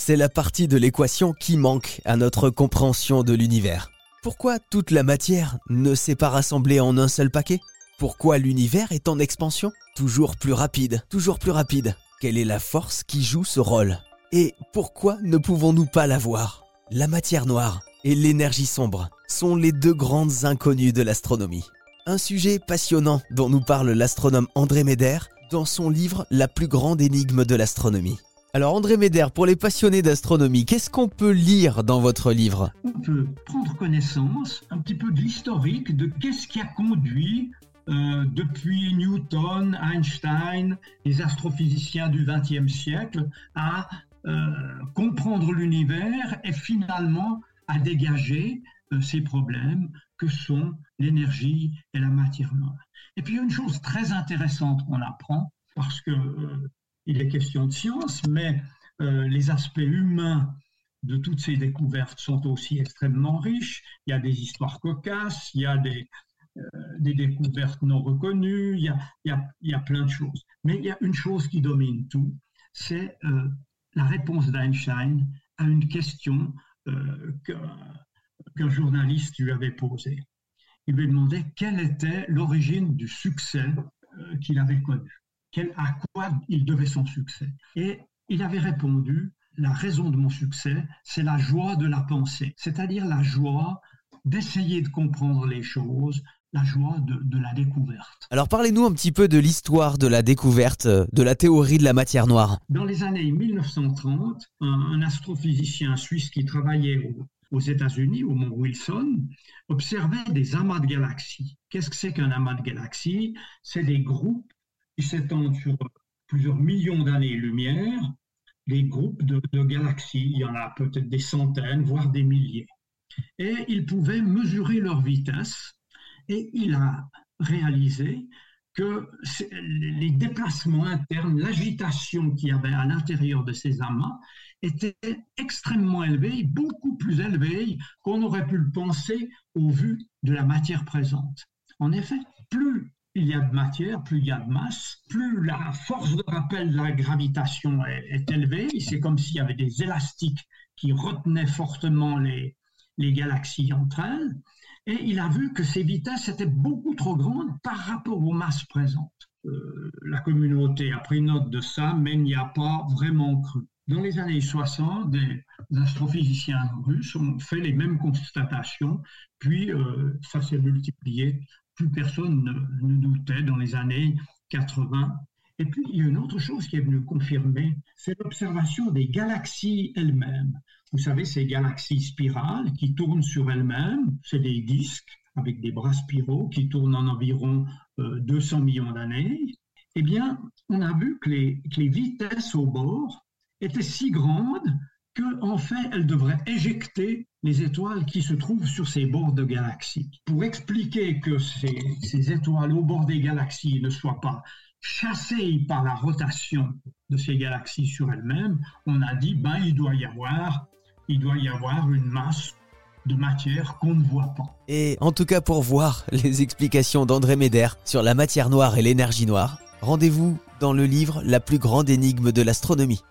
c'est la partie de l'équation qui manque à notre compréhension de l'univers. Pourquoi toute la matière ne s'est pas rassemblée en un seul paquet? Pourquoi l'univers est en expansion? Toujours plus rapide, toujours plus rapide. Quelle est la force qui joue ce rôle? Et pourquoi ne pouvons-nous pas la voir? La matière noire et l'énergie sombre sont les deux grandes inconnues de l'astronomie. Un sujet passionnant dont nous parle l'astronome André Méder dans son livre La plus grande énigme de l'astronomie. Alors André Méder, pour les passionnés d'astronomie, qu'est-ce qu'on peut lire dans votre livre? On peut prendre connaissance un petit peu de l'historique de qu'est-ce qui a conduit euh, depuis Newton, Einstein, les astrophysiciens du XXe siècle à euh, comprendre l'univers et finalement à dégager euh, ces problèmes que sont l'énergie et la matière noire. Et puis une chose très intéressante qu'on apprend, parce que il est question de science, mais euh, les aspects humains de toutes ces découvertes sont aussi extrêmement riches. Il y a des histoires cocasses, il y a des, euh, découvertes non reconnues, il y, a, plein de choses. Mais il y a une chose qui domine tout, c'est euh, la réponse d'Einstein à une question qu'un journaliste lui avait posée. Il lui demandait quelle était l'origine du succès qu'il avait connu à quoi il devait son succès. Et il avait répondu, la raison de mon succès, c'est la joie de la pensée, c'est-à-dire la joie d'essayer de comprendre les choses, la joie de, la découverte. Alors parlez-nous un petit peu de l'histoire de la découverte de la théorie de la matière noire. Dans les années 1930, un, astrophysicien suisse qui travaillait aux États-Unis, au mont Wilson, observait des amas de galaxies. Qu'est-ce que c'est qu'un amas de galaxies? C'est des groupes s'étendent sur plusieurs millions d'années-lumière, les groupes de, galaxies, il y en a peut-être des centaines, voire des milliers. Et il pouvait mesurer leur vitesse et il a réalisé que les déplacements internes, l'agitation qu'il y avait à l'intérieur de ces amas était extrêmement élevée, beaucoup plus élevée qu'on aurait pu le penser au vu de la matière présente. En effet, plus il y a de matière, plus il y a de masse, plus la force de rappel de la gravitation est, élevée. C'est comme s'il y avait des élastiques qui retenaient fortement les, galaxies entre elles. Et il a vu que ces vitesses étaient beaucoup trop grandes par rapport aux masses présentes. Euh, la communauté a pris note de ça, mais n'y a pas vraiment cru. Dans les années 60, des astrophysiciens russes ont fait les mêmes constatations, puis euh, ça s'est multiplié plus personne ne, doutait dans les années 80. Et puis, il y a une autre chose qui est venue confirmer, c'est l'observation des galaxies elles-mêmes. Vous savez, ces galaxies spirales qui tournent sur elles-mêmes, c'est des disques avec des bras spiraux qui tournent en environ 200 euh, millions d'années. Eh bien, on a vu que les, vitesses au bord étaient si grandes qu'en en fait, elles devraient éjecter les étoiles qui se trouvent sur ces bords de galaxies. Pour expliquer que ces, étoiles au bord des galaxies ne soient pas chassées par la rotation de ces galaxies sur elles-mêmes, on a dit ben il doit y avoir doit y avoir une masse de matière qu'on ne voit pas. Et en tout cas pour voir les explications d'André Méder sur la matière noire et l'énergie noire, rendez-vous dans le livre La plus grande énigme de l'astronomie